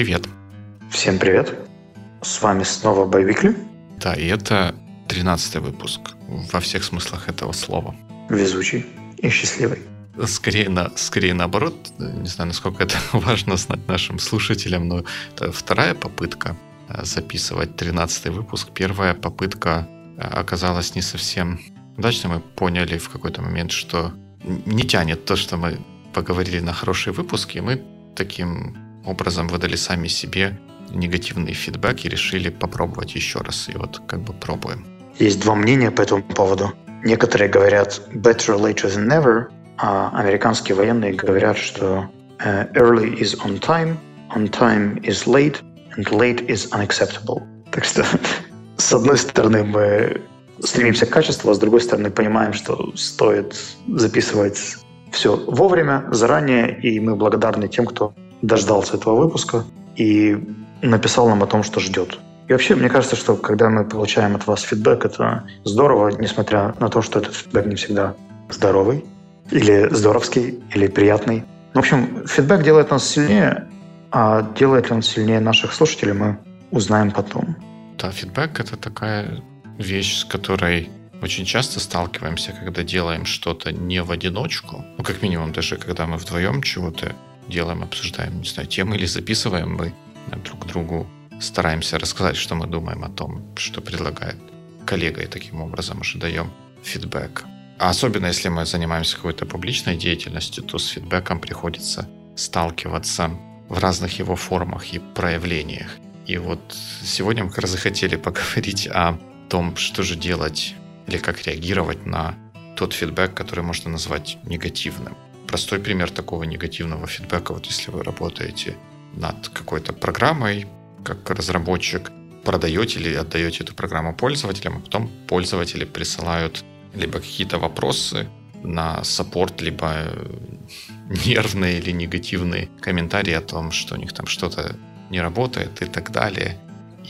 привет. Всем привет. С вами снова Байвикли. Да, и это 13 выпуск во всех смыслах этого слова. Везучий и счастливый. Скорее, на, скорее наоборот, не знаю, насколько это важно знать нашим слушателям, но это вторая попытка э, записывать 13 выпуск. Первая попытка э, оказалась не совсем удачной. Мы поняли в какой-то момент, что не тянет то, что мы поговорили на хорошие выпуски. Мы таким образом выдали сами себе негативный фидбэк и решили попробовать еще раз. И вот как бы пробуем. Есть два мнения по этому поводу. Некоторые говорят better later than never, а американские военные говорят, что uh, early is on time, on time is late, and late is unacceptable. Так что, с одной стороны, мы стремимся к качеству, а с другой стороны, понимаем, что стоит записывать все вовремя, заранее, и мы благодарны тем, кто дождался этого выпуска и написал нам о том, что ждет. И вообще, мне кажется, что когда мы получаем от вас фидбэк, это здорово, несмотря на то, что этот фидбэк не всегда здоровый, или здоровский, или приятный. В общем, фидбэк делает нас сильнее, а делает ли он сильнее наших слушателей, мы узнаем потом. Да, фидбэк — это такая вещь, с которой очень часто сталкиваемся, когда делаем что-то не в одиночку. Ну, как минимум, даже когда мы вдвоем чего-то делаем, обсуждаем, не знаю, темы или записываем, мы друг другу стараемся рассказать, что мы думаем о том, что предлагает коллега, и таким образом уже даем фидбэк. А особенно если мы занимаемся какой-то публичной деятельностью, то с фидбэком приходится сталкиваться в разных его формах и проявлениях. И вот сегодня мы как раз захотели поговорить о том, что же делать или как реагировать на тот фидбэк, который можно назвать негативным. Простой пример такого негативного фидбэка, вот если вы работаете над какой-то программой, как разработчик, продаете или отдаете эту программу пользователям, а потом пользователи присылают либо какие-то вопросы на саппорт, либо нервные или негативные комментарии о том, что у них там что-то не работает и так далее.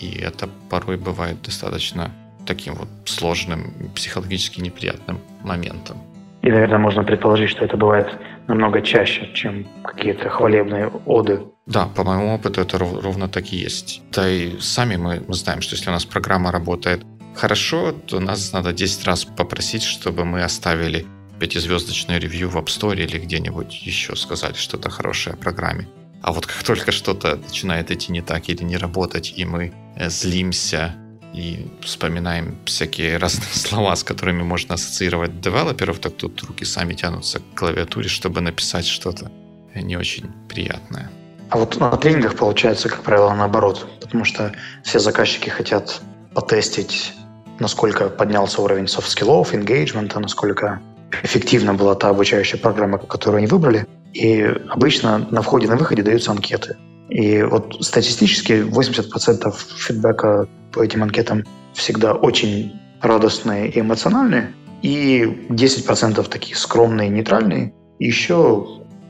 И это порой бывает достаточно таким вот сложным, психологически неприятным моментом. И, наверное, можно предположить, что это бывает намного чаще, чем какие-то хвалебные оды. Да, по моему опыту это ровно так и есть. Да и сами мы знаем, что если у нас программа работает хорошо, то нас надо 10 раз попросить, чтобы мы оставили пятизвездочное ревью в App Store или где-нибудь еще сказали что-то хорошее о программе. А вот как только что-то начинает идти не так или не работать, и мы э, злимся и вспоминаем всякие разные слова, с которыми можно ассоциировать девелоперов, так тут руки сами тянутся к клавиатуре, чтобы написать что-то не очень приятное. А вот на тренингах получается, как правило, наоборот, потому что все заказчики хотят потестить, насколько поднялся уровень soft skill-ов, engagement, насколько эффективна была та обучающая программа, которую они выбрали. И обычно на входе и на выходе даются анкеты. И вот статистически 80% feedback-а по этим анкетам всегда очень радостные и эмоциональные, и 10% такие скромные, нейтральные. И еще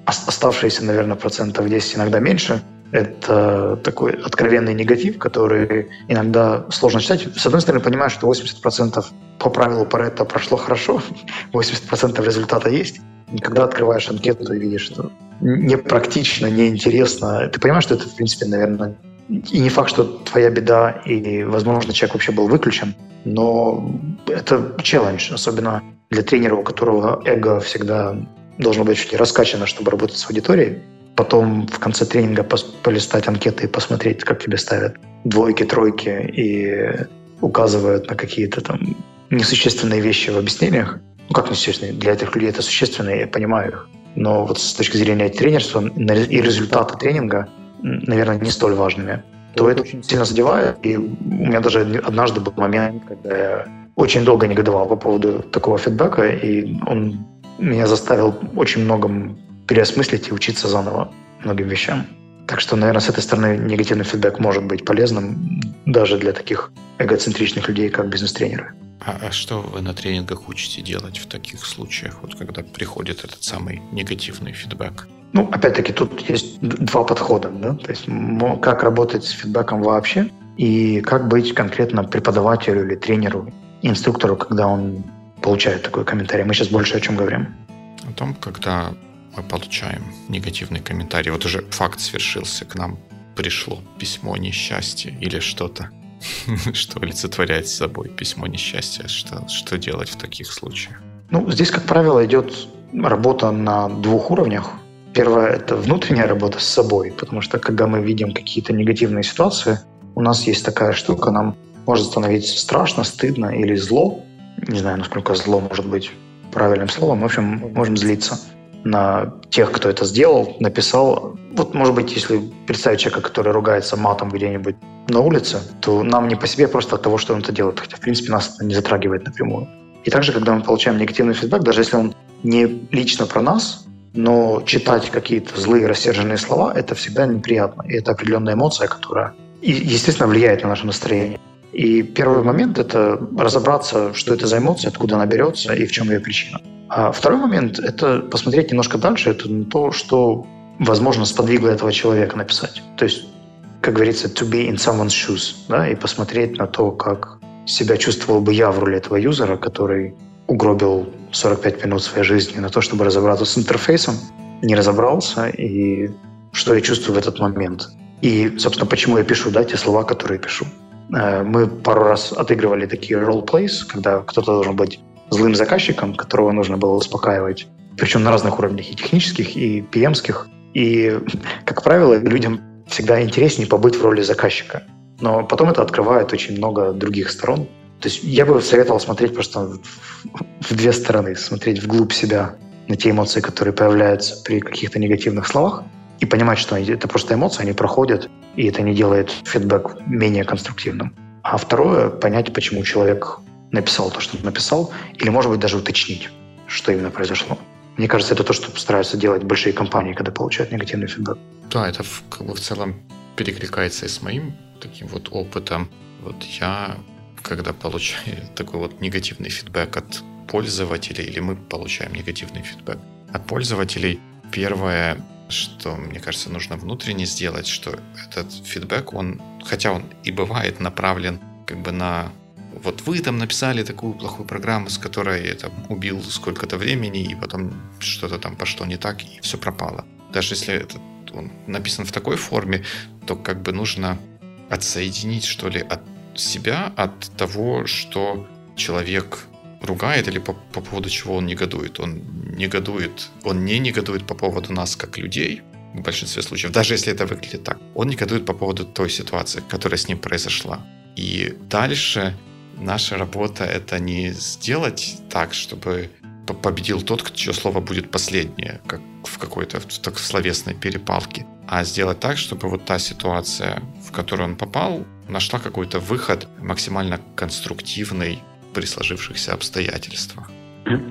оставшиеся, наверное, процентов 10, иногда меньше, это такой откровенный негатив, который иногда сложно читать. С одной стороны, понимаешь, что 80% по правилу Паретта прошло хорошо, 80% результата есть. Когда открываешь анкету, ты видишь, что непрактично, неинтересно. Ты понимаешь, что это, в принципе, наверное, и не факт, что твоя беда, и, возможно, человек вообще был выключен, но это челлендж, особенно для тренера, у которого эго всегда должно быть чуть раскачано, чтобы работать с аудиторией. Потом в конце тренинга полистать анкеты и посмотреть, как тебе ставят двойки, тройки и указывают на какие-то там несущественные вещи в объяснениях. Ну, как несущественные? Для этих людей это существенные, я понимаю их. Но вот с точки зрения тренерства и результата тренинга наверное, не столь важными, то это очень сильно задевает. И у меня даже однажды был момент, когда я очень долго негодовал по поводу такого фидбэка, и он меня заставил очень многом переосмыслить и учиться заново многим вещам. Так что, наверное, с этой стороны негативный фидбэк может быть полезным даже для таких эгоцентричных людей, как бизнес-тренеры. А, а что вы на тренингах учите делать в таких случаях, вот когда приходит этот самый негативный фидбэк? Ну, опять-таки, тут есть два подхода. Да? То есть как работать с фидбэком вообще и как быть конкретно преподавателю или тренеру, инструктору, когда он получает такой комментарий. Мы сейчас больше о чем говорим? О том, когда мы получаем негативный комментарий. Вот уже факт свершился, к нам пришло письмо несчастья или что-то, что олицетворяет собой письмо несчастья, что, что делать в таких случаях? Ну, здесь, как правило, идет работа на двух уровнях. Первое – это внутренняя работа с собой, потому что когда мы видим какие-то негативные ситуации, у нас есть такая штука, нам может становиться страшно, стыдно или зло. Не знаю, насколько зло может быть правильным словом. В общем, можем злиться на тех, кто это сделал, написал. Вот, может быть, если представить человека, который ругается матом где-нибудь на улице, то нам не по себе просто от того, что он это делает, хотя, в принципе, нас это не затрагивает напрямую. И также, когда мы получаем негативный фидбэк, даже если он не лично про нас, но читать какие-то злые, рассерженные слова – это всегда неприятно. И это определенная эмоция, которая, естественно, влияет на наше настроение. И первый момент – это разобраться, что это за эмоция, откуда она берется и в чем ее причина. А второй момент – это посмотреть немножко дальше, это то, что, возможно, сподвигло этого человека написать. То есть, как говорится, to be in someone's shoes, да, и посмотреть на то, как себя чувствовал бы я в роли этого юзера, который угробил 45 минут своей жизни на то, чтобы разобраться с интерфейсом, не разобрался, и что я чувствую в этот момент. И, собственно, почему я пишу да, те слова, которые пишу. Э, мы пару раз отыгрывали такие role-plays, когда кто-то должен быть злым заказчиком, которого нужно было успокаивать. Причем на разных уровнях, и технических, и pm И, как правило, людям всегда интереснее побыть в роли заказчика. Но потом это открывает очень много других сторон. То есть я бы советовал смотреть просто в две стороны. Смотреть вглубь себя на те эмоции, которые появляются при каких-то негативных словах, и понимать, что это просто эмоции, они проходят, и это не делает фидбэк менее конструктивным. А второе — понять, почему человек написал то, что написал, или, может быть, даже уточнить, что именно произошло. Мне кажется, это то, что стараются делать большие компании, когда получают негативный фидбэк. Да, это в, как бы в целом перекликается и с моим таким вот опытом. Вот я, когда получаю такой вот негативный фидбэк от пользователей, или мы получаем негативный фидбэк от пользователей, первое, что, мне кажется, нужно внутренне сделать, что этот фидбэк, он, хотя он и бывает направлен как бы на вот вы там написали такую плохую программу, с которой я там убил сколько-то времени, и потом что-то там пошло не так, и все пропало. Даже если это он написан в такой форме, то как бы нужно отсоединить, что ли, от себя, от того, что человек ругает или по, по поводу чего он негодует. Он негодует, он не негодует по поводу нас как людей, в большинстве случаев, даже если это выглядит так. Он негодует по поводу той ситуации, которая с ним произошла. И дальше наша работа это не сделать так, чтобы победил тот, чье слово будет последнее, как в какой-то так, в словесной перепалке, а сделать так, чтобы вот та ситуация, в которую он попал, нашла какой-то выход максимально конструктивный при сложившихся обстоятельствах.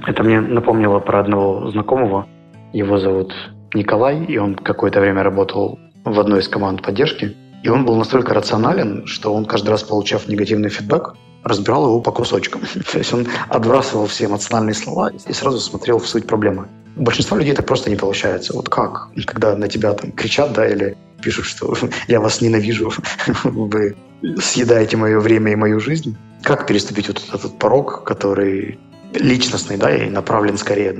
Это мне напомнило про одного знакомого. Его зовут Николай, и он какое-то время работал в одной из команд поддержки. И он был настолько рационален, что он каждый раз, получав негативный фидбэк, разбирал его по кусочкам. То есть он отбрасывал все эмоциональные слова и сразу смотрел в суть проблемы. У большинства людей так просто не получается. Вот как? Когда на тебя там кричат, да, или пишут, что я вас ненавижу, вы съедаете мое время и мою жизнь. Как переступить вот этот порог, который личностный, да, и направлен скорее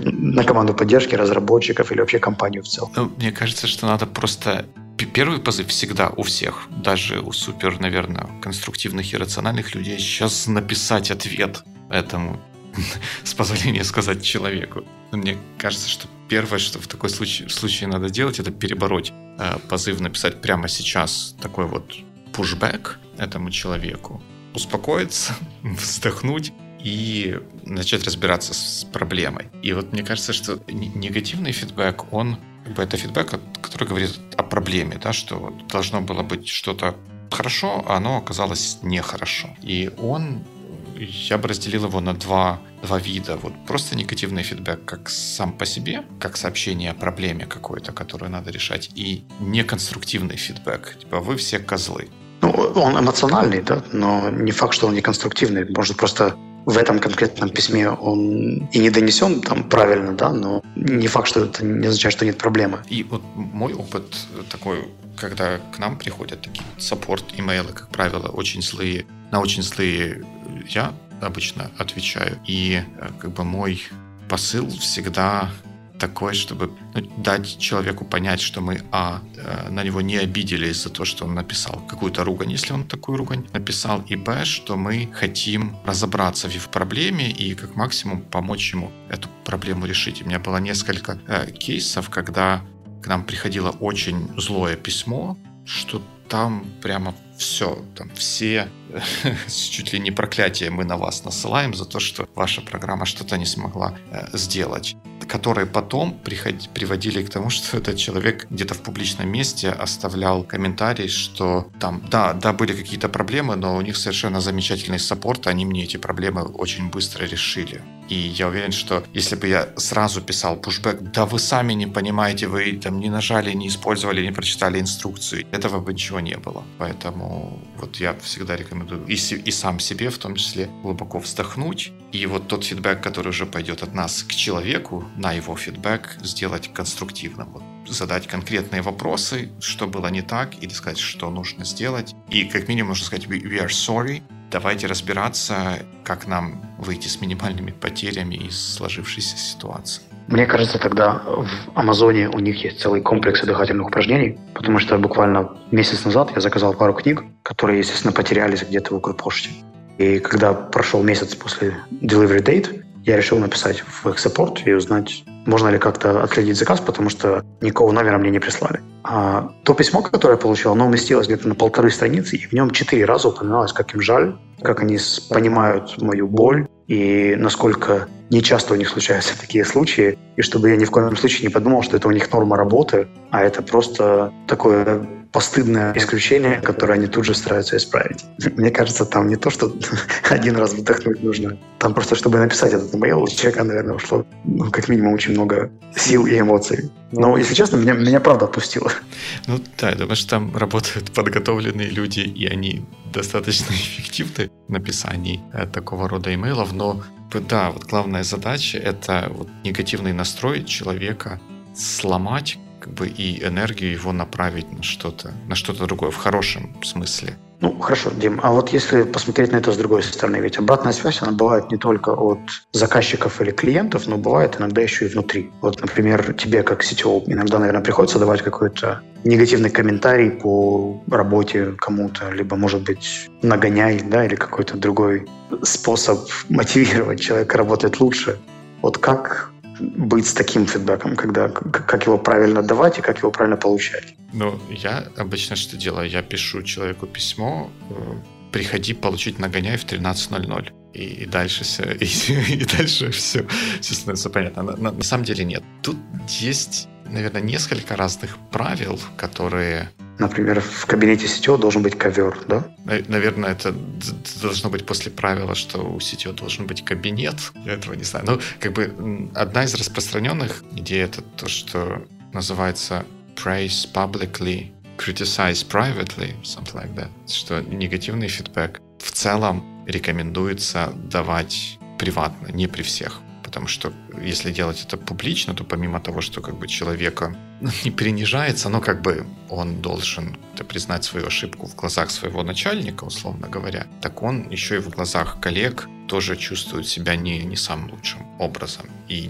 на команду поддержки разработчиков или вообще компанию в целом? Ну, мне кажется, что надо просто первый позыв всегда у всех, даже у супер, наверное, конструктивных и рациональных людей, сейчас написать ответ этому, с позволения сказать человеку. Мне кажется, что первое, что в такой случае, случае надо делать, это перебороть э, позыв написать прямо сейчас такой вот пушбэк этому человеку, успокоиться, вздохнуть и начать разбираться с проблемой. И вот мне кажется, что негативный фидбэк, он как бы это фидбэк, который говорит о проблеме, да, что должно было быть что-то хорошо, а оно оказалось нехорошо. И он, я бы разделил его на два, два вида. Вот просто негативный фидбэк как сам по себе, как сообщение о проблеме какой-то, которую надо решать, и неконструктивный фидбэк. Типа вы все козлы. Ну, он эмоциональный, да, но не факт, что он неконструктивный. Может, просто в этом конкретном письме он и не донесен там правильно, да, но не факт, что это не означает, что нет проблемы. И вот мой опыт такой, когда к нам приходят такие саппорт имейлы, как правило, очень злые, на очень злые я обычно отвечаю. И э, как бы мой посыл всегда такой, чтобы ну, дать человеку понять, что мы, а, э, на него не обиделись за то, что он написал какую-то ругань, если он такую ругань написал, и, б, что мы хотим разобраться в проблеме и как максимум помочь ему эту проблему решить. У меня было несколько э, кейсов, когда к нам приходило очень злое письмо, что там прямо все, там все чуть ли не проклятие мы на вас насылаем за то, что ваша программа что-то не смогла э, сделать которые потом приходи, приводили к тому, что этот человек где-то в публичном месте оставлял комментарий, что там, да, да, были какие-то проблемы, но у них совершенно замечательный саппорт, они мне эти проблемы очень быстро решили. И я уверен, что если бы я сразу писал пушбэк, да вы сами не понимаете, вы там не нажали, не использовали, не прочитали инструкцию, этого бы ничего не было. Поэтому вот я всегда рекомендую и, и сам себе в том числе глубоко вздохнуть. И вот тот фидбэк, который уже пойдет от нас к человеку, на его фидбэк сделать конструктивным. Вот задать конкретные вопросы, что было не так, или сказать, что нужно сделать. И как минимум нужно сказать «we are sorry», давайте разбираться, как нам выйти с минимальными потерями из сложившейся ситуации. Мне кажется, тогда в Амазоне у них есть целый комплекс дыхательных упражнений, потому что буквально месяц назад я заказал пару книг, которые, естественно, потерялись где-то в Укрпоште. И когда прошел месяц после delivery date, я решил написать в их саппорт и узнать, можно ли как-то отследить заказ, потому что никакого номера мне не прислали. А то письмо, которое я получил, оно уместилось где-то на полторы страницы, и в нем четыре раза упоминалось, как им жаль, как они понимают мою боль, и насколько нечасто у них случаются такие случаи, и чтобы я ни в коем случае не подумал, что это у них норма работы, а это просто такое постыдное исключение, которое они тут же стараются исправить. Мне кажется, там не то, что один раз выдохнуть нужно. Там просто, чтобы написать этот имейл, у человека, наверное, ушло ну, как минимум очень много сил и эмоций. Но, если честно, меня, меня правда отпустило. Ну да, думаю, что там работают подготовленные люди, и они достаточно эффективны в написании э, такого рода имейлов, но да, вот главная задача — это вот негативный настрой человека сломать как бы и энергию его направить на что-то, на что-то другое, в хорошем смысле. Ну, хорошо, Дим, а вот если посмотреть на это с другой стороны, ведь обратная связь, она бывает не только от заказчиков или клиентов, но бывает иногда еще и внутри. Вот, например, тебе как CTO иногда, наверное, приходится давать какой-то негативный комментарий по работе кому-то, либо, может быть, нагоняй, да, или какой-то другой способ мотивировать человека работать лучше. Вот как быть с таким фидбэком, когда как его правильно давать и как его правильно получать? Ну, я обычно что делаю? Я пишу человеку письмо, э, приходи получить нагоняй в 13.00. И, и дальше все, и, и дальше все, все становится понятно. На, на, на самом деле нет. Тут есть, наверное, несколько разных правил, которые Например, в кабинете CTO должен быть ковер, да? Наверное, это должно быть после правила, что у CTO должен быть кабинет. Я этого не знаю. Ну, как бы одна из распространенных идей это то, что называется praise publicly, criticize privately, something like that. Что негативный фидбэк в целом рекомендуется давать приватно, не при всех потому что если делать это публично, то помимо того, что как бы человека не принижается, но как бы он должен признать свою ошибку в глазах своего начальника, условно говоря, так он еще и в глазах коллег тоже чувствует себя не, не самым лучшим образом. И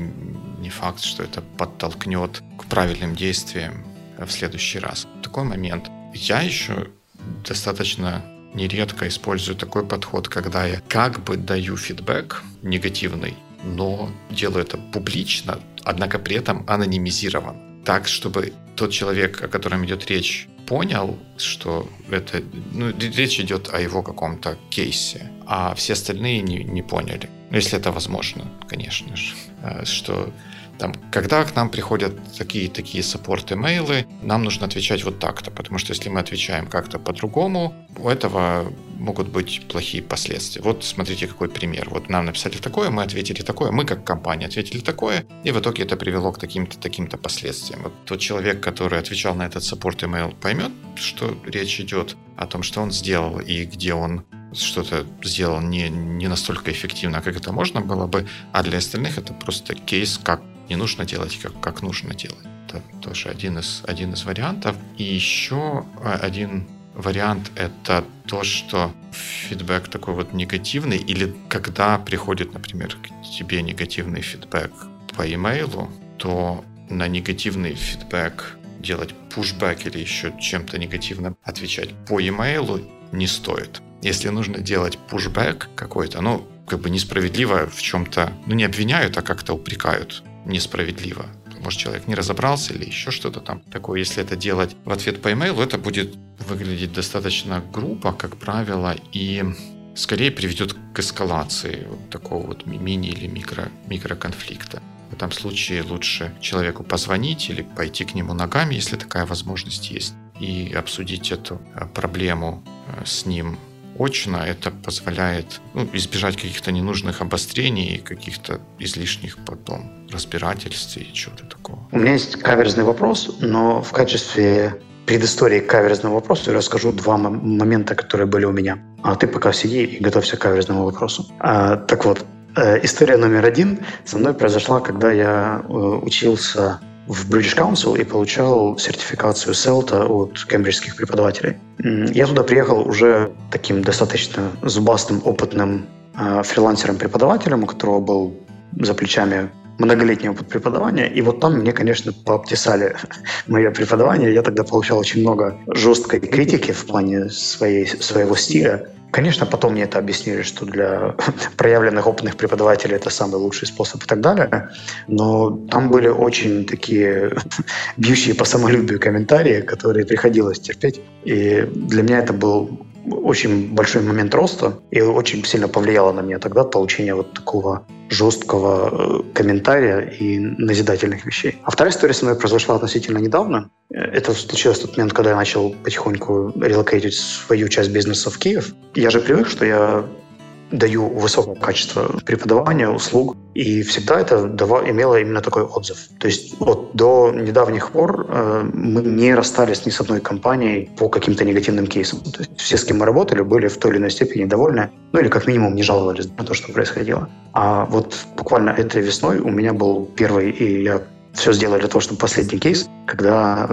не факт, что это подтолкнет к правильным действиям в следующий раз. Такой момент я еще достаточно нередко использую такой подход, когда я как бы даю фидбэк негативный, но делаю это публично, однако при этом анонимизирован. Так, чтобы тот человек, о котором идет речь, понял, что это, ну, речь идет о его каком-то кейсе, а все остальные не, не поняли. Ну, если это возможно, конечно же, э, что там, когда к нам приходят такие такие support email-ы, нам нужно отвечать вот так-то, потому что если мы отвечаем как-то по-другому, у этого могут быть плохие последствия. Вот смотрите, какой пример. Вот нам написали такое, мы ответили такое, мы как компания ответили такое, и в итоге это привело к таким-то таким-то последствиям. Вот тот человек, который отвечал на этот support email, поймет, что речь идет о том, что он сделал и где он что-то сделал не, не настолько эффективно, как это можно было бы, а для остальных это просто кейс, как не нужно делать, как, как нужно делать. Это тоже один из, один из вариантов. И еще э, один вариант — это то, что фидбэк такой вот негативный, или когда приходит, например, к тебе негативный фидбэк по имейлу, то на негативный фидбэк делать пушбэк или еще чем-то негативным отвечать по e-mail не стоит. Если нужно делать пушбэк какой-то, ну, как бы несправедливо в чем-то, ну, не обвиняют, а как-то упрекают несправедливо. Может, человек не разобрался или еще что-то там такое. Если это делать в ответ по e-mail, это будет выглядеть достаточно грубо, как правило, и скорее приведет к эскалации вот такого вот мини- или микро, микроконфликта. В этом случае лучше человеку позвонить или пойти к нему ногами, если такая возможность есть, и обсудить эту э, проблему э, с ним очно. Это позволяет ну, избежать каких-то ненужных обострений и каких-то излишних потом разбирательств и чего-то такого. У меня есть каверзный вопрос, но в качестве предыстории к каверзному вопросу я расскажу два момента, которые были у меня. А ты пока сиди и готовься к каверзному вопросу. А, так вот, Э, история номер один со мной произошла, когда я э, учился в British Council и получал сертификацию CELTA от кембриджских преподавателей. Я туда приехал уже таким достаточно зубастым, опытным э, фрилансером-преподавателем, у которого был за плечами многолетний опыт преподавания. И вот там мне, конечно, пообтесали мое преподавание. Я тогда получал очень много жесткой критики в плане своей, своего стиля. Конечно, потом мне это объяснили, что для проявленных опытных преподавателей это самый лучший способ и так далее. Но там были очень такие бьющие по самолюбию комментарии, которые приходилось терпеть. И для меня это был очень большой момент роста, и очень сильно повлияло на меня тогда получение вот такого жесткого э, комментария и назидательных вещей. А вторая история со мной произошла относительно недавно. Это случилось в тот момент, когда я начал потихоньку релокейтить свою часть бизнеса в Киев. Я же привык, что я даю высокое качество преподавания, услуг, и всегда это дава, имело именно такой отзыв. То есть вот до недавних пор э, мы не расстались ни с одной компанией по каким-то негативным кейсам. То есть все, с кем мы работали, были в той или иной степени довольны, ну или как минимум не жаловались на то, что происходило. А вот буквально этой весной у меня был первый, и я все сделал для того, чтобы последний кейс, когда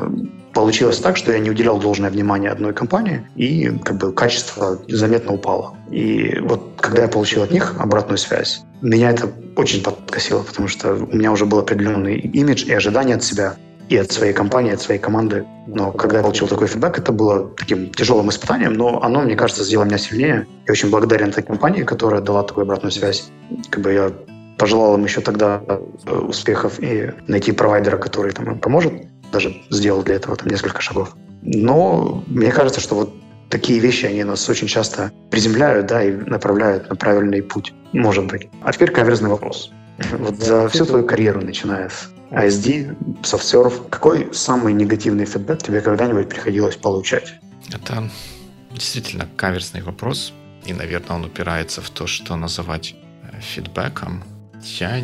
получилось так, что я не уделял должное внимание одной компании, и как бы качество заметно упало. И вот когда я получил от них обратную связь, меня это очень подкосило, потому что у меня уже был определенный имидж и ожидания от себя, и от своей компании, от своей команды. Но когда я получил такой фидбэк, это было таким тяжелым испытанием, но оно, мне кажется, сделало меня сильнее. Я очень благодарен этой компании, которая дала такую обратную связь. Как бы я пожелал им еще тогда э, успехов и найти провайдера, который там им поможет. Даже сделал для этого там несколько шагов. Но мне кажется, что вот такие вещи, они нас очень часто приземляют, да, и направляют на правильный путь, может быть. А теперь каверзный вопрос. Вот за всю твою карьеру, начиная с ASD, SoftServe, какой самый негативный фидбэк тебе когда-нибудь приходилось получать? Это действительно каверзный вопрос, и, наверное, он упирается в то, что называть э, фидбэком. Я,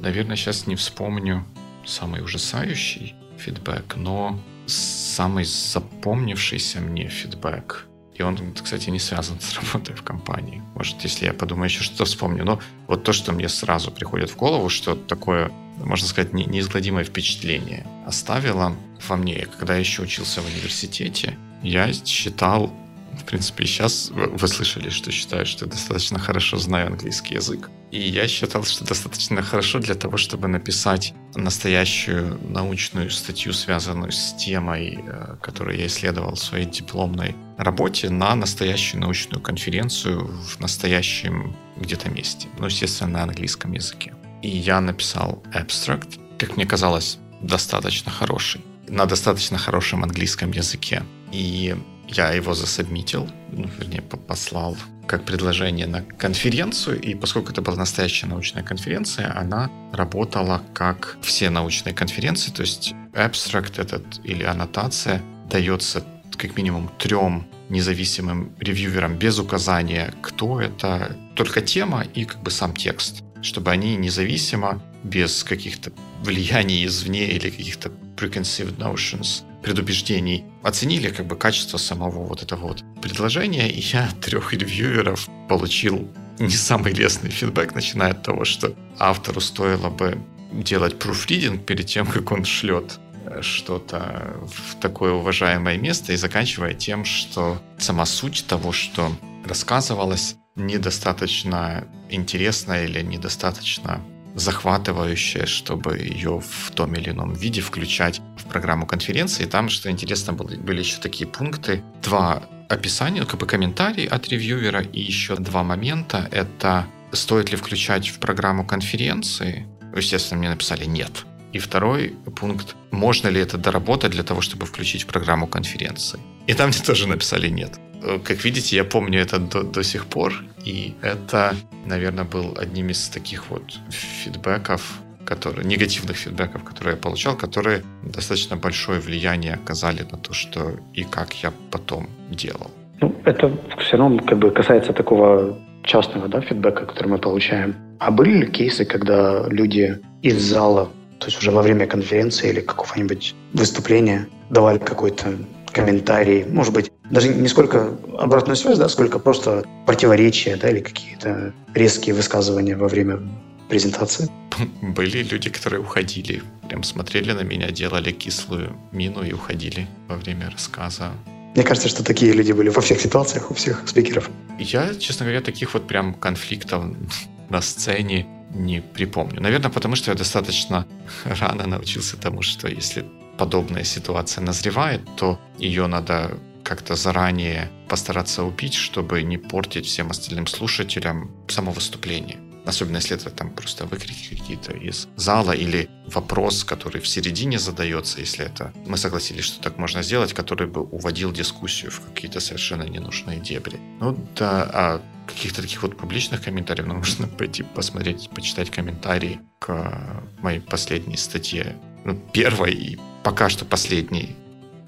наверное, сейчас не вспомню самый ужасающий фидбэк, но самый запомнившийся мне фидбэк, и он, кстати, не связан с работой в компании. Может, если я подумаю, еще что-то вспомню. Но вот то, что мне сразу приходит в голову, что такое, можно сказать, не, неизгладимое впечатление оставило во мне. Когда я еще учился в университете, я считал в принципе, сейчас вы слышали, что считаю, что достаточно хорошо знаю английский язык. И я считал, что достаточно хорошо для того, чтобы написать настоящую научную статью, связанную с темой, э, которую я исследовал в своей дипломной работе, на настоящую научную конференцию в настоящем где-то месте. Ну, естественно, на английском языке. И я написал abstract, как мне казалось, достаточно хороший, на достаточно хорошем английском языке. И я его засобмитил, ну, вернее, послал как предложение на конференцию, и поскольку это была настоящая научная конференция, она работала как все научные конференции, то есть абстракт этот или аннотация дается как минимум трем независимым ревьюверам без указания, кто это, только тема и как бы сам текст, чтобы они независимо, без каких-то влияний извне или каких-то preconceived notions предубеждений оценили как бы качество самого вот этого вот предложения, и я трех ревьюеров получил не самый лестный фидбэк, начиная от того, что автору стоило бы делать proofreading перед тем, как он шлет э, что-то в такое уважаемое место, и заканчивая тем, что сама суть того, что рассказывалось, недостаточно интересно или недостаточно захватывающая, чтобы ее в том или ином виде включать в программу конференции. И там, что интересно, были еще такие пункты. Два описания, как бы комментарий от ревьюера и еще два момента. Это стоит ли включать в программу конференции. Естественно, мне написали «нет». И второй пункт, можно ли это доработать для того, чтобы включить в программу конференции. И там мне тоже написали «нет». Как видите, я помню это до, до сих пор, и это, наверное, был одним из таких вот фидбэков, которые, негативных фидбэков, которые я получал, которые достаточно большое влияние оказали на то, что и как я потом делал. Ну, это все равно как бы касается такого частного да, фидбэка, который мы получаем. А были ли кейсы, когда люди из зала, то есть уже во время конференции или какого-нибудь выступления, давали какой-то комментарий, может быть, даже не сколько обратную связь, да, сколько просто противоречия, да, или какие-то резкие высказывания во время презентации. Были люди, которые уходили, прям смотрели на меня, делали кислую мину и уходили во время рассказа. Мне кажется, что такие люди были во всех ситуациях, у всех спикеров. Я, честно говоря, таких вот прям конфликтов на сцене не припомню. Наверное, потому что я достаточно рано научился тому, что если подобная ситуация назревает, то ее надо как-то заранее постараться убить, чтобы не портить всем остальным слушателям само выступление. Особенно если это там просто выкрики какие-то из зала или вопрос, который в середине задается, если это мы согласились, что так можно сделать, который бы уводил дискуссию в какие-то совершенно ненужные дебри. Ну да, а каких-то таких вот публичных комментариев, ну, нужно пойти посмотреть, почитать комментарии к моей последней статье. Ну, первой и пока что последней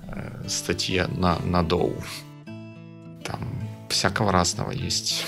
э, статье на, на Доу. Там всякого разного есть.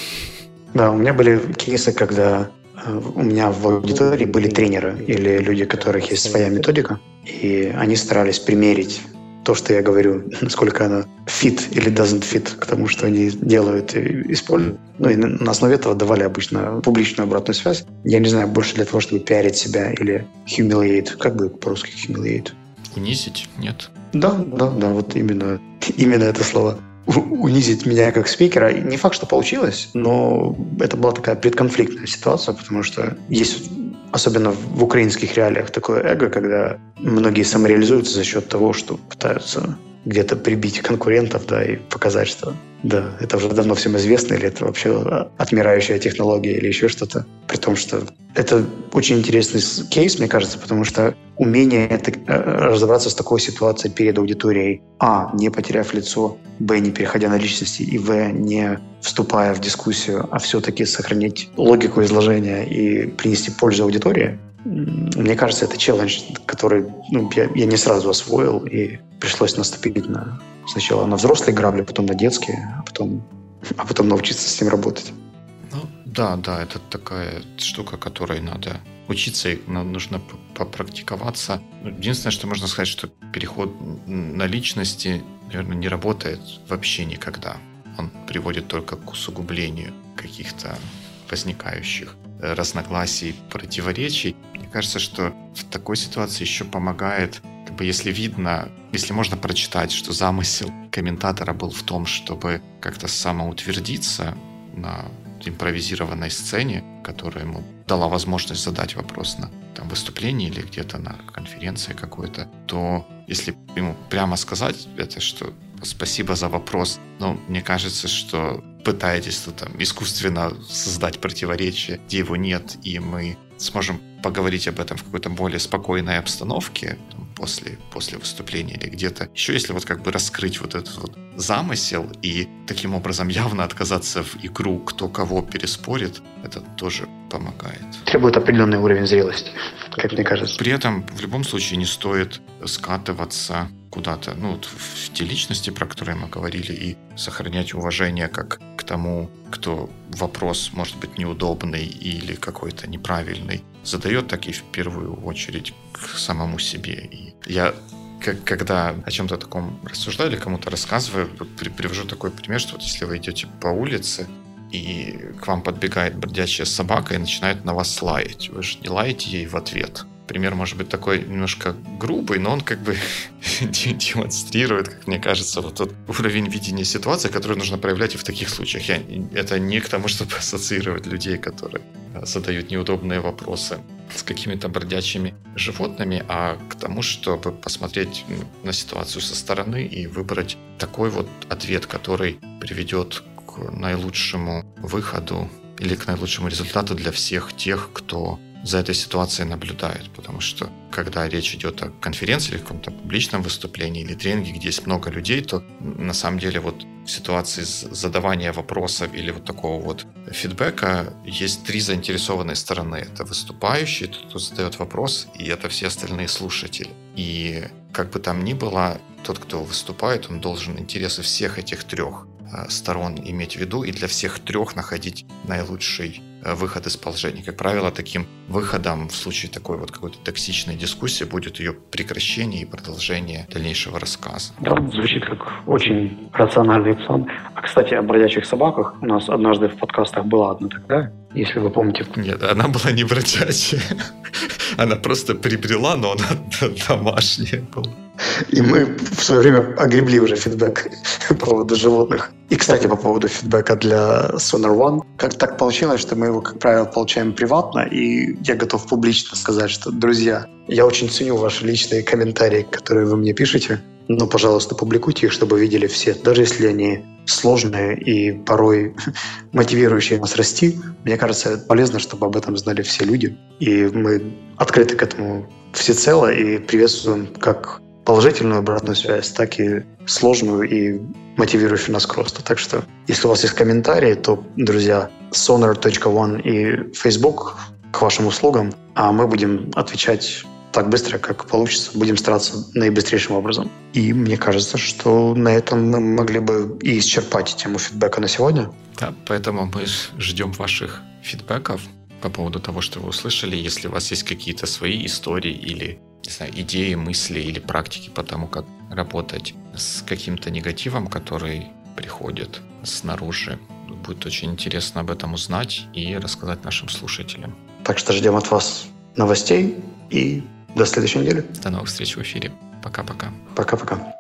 Да, у меня были кейсы, когда э, у меня в аудитории были тренеры или люди, у которых есть своя методика, и они старались примерить то, что я говорю, насколько она fit или doesn't fit к тому, что они делают и используют. Ну и на основе этого давали обычно публичную обратную связь. Я не знаю, больше для того, чтобы пиарить себя или humiliate. Как бы по-русски humiliate? Унизить? Нет. Да, да, да, вот именно, именно это слово унизить меня как спикера. Не факт, что получилось, но это была такая предконфликтная ситуация, потому что есть, особенно в украинских реалиях, такое эго, когда многие самореализуются за счет того, что пытаются где-то прибить конкурентов, да, и показать, что да, это уже давно всем известно, или это вообще отмирающая технология, или еще что-то. При том, что это очень интересный кейс, мне кажется, потому что умение это, разобраться с такой ситуацией перед аудиторией, а, не потеряв лицо, б, не переходя на личности, и в, не вступая в дискуссию, а все-таки сохранить логику изложения и принести пользу аудитории, мне кажется, это челлендж, который ну, я, я не сразу освоил, и пришлось наступить на сначала на взрослые грабли, потом на детские, а потом, а потом научиться с ним работать. Ну, да, да, это такая штука, которой надо учиться, и нужно попрактиковаться. Ну, единственное, что можно сказать, что переход на личности, наверное, не работает вообще никогда. Он приводит только к усугублению каких-то возникающих разногласий, противоречий. Кажется, что в такой ситуации еще помогает, как бы если видно, если можно прочитать, что замысел комментатора был в том, чтобы как-то самоутвердиться на импровизированной сцене, которая ему дала возможность задать вопрос на там, выступлении или где-то на конференции какой-то, то если ему прямо сказать это, что спасибо за вопрос, но мне кажется, что пытаетесь тут там искусственно создать противоречие, где его нет, и мы сможем поговорить об этом в какой-то более спокойной обстановке после, после выступления или где-то. Еще если вот как бы раскрыть вот этот вот замысел и таким образом явно отказаться в игру, кто кого переспорит, это тоже помогает. Требует определенный уровень зрелости, как мне кажется. При этом в любом случае не стоит скатываться куда-то, ну, в те личности, про которые мы говорили, и сохранять уважение как к тому, кто вопрос, может быть, неудобный или какой-то неправильный задает, так и в первую очередь к самому себе. И я когда о чем-то таком рассуждаю или кому-то рассказываю, при, привожу такой пример, что вот если вы идете по улице, и к вам подбегает бродячая собака и начинает на вас лаять. Вы же не лаете ей в ответ пример может быть такой немножко грубый, но он как бы демонстрирует, как мне кажется, вот тот уровень видения ситуации, который нужно проявлять и в таких случаях. Я, это не к тому, чтобы ассоциировать людей, которые задают неудобные вопросы с какими-то бродячими животными, а к тому, чтобы посмотреть на ситуацию со стороны и выбрать такой вот ответ, который приведет к наилучшему выходу или к наилучшему результату для всех тех, кто за этой ситуацией наблюдает, потому что когда речь идет о конференции или каком-то публичном выступлении или тренинге, где есть много людей, то на самом деле вот в ситуации задавания вопросов или вот такого вот фидбэка есть три заинтересованные стороны. Это выступающий, тот, кто задает вопрос, и это все остальные слушатели. И как бы там ни было, тот, кто выступает, он должен интересы всех этих трех сторон иметь в виду и для всех трех находить наилучший Э, выход из положения. Как правило, таким выходом в случае такой вот какой-то токсичной дискуссии будет ее прекращение и продолжение дальнейшего рассказа. Да, звучит как очень рациональный план. А, кстати, о бродячих собаках у нас однажды в подкастах была одна тогда, если вы помните. Нет, она была не бродячая. Она просто прибрела, но она домашняя была. И мы в свое время огребли уже фидбэк по поводу животных. И, кстати, по поводу фидбэка для Sonar One. Как так получилось, что мы его, как правило, получаем приватно, и я готов публично сказать, что, друзья, я очень ценю ваши личные комментарии, которые вы мне пишете, но, пожалуйста, публикуйте их, чтобы видели все, даже если они сложные и порой мотивирующие нас расти. Мне кажется, полезно, чтобы об этом знали все люди. И мы открыты к этому всецело и приветствуем как положительную обратную связь, так и сложную и мотивирующую нас к росту. Так что, если у вас есть комментарии, то, друзья, sonar.one и Facebook к вашим услугам, а мы будем отвечать так быстро, как получится. Будем стараться наибыстрейшим образом. И мне кажется, что на этом мы могли бы и исчерпать тему фидбэка на сегодня. Да, поэтому мы ждем ваших фидбэков по поводу того, что вы услышали. Если у вас есть какие-то свои истории или не знаю, идеи, мысли или практики по тому, как работать с каким-то негативом, который приходит снаружи. Будет очень интересно об этом узнать и рассказать нашим слушателям. Так что ждем от вас новостей и до следующей недели. До новых встреч в эфире. Пока-пока. Пока-пока.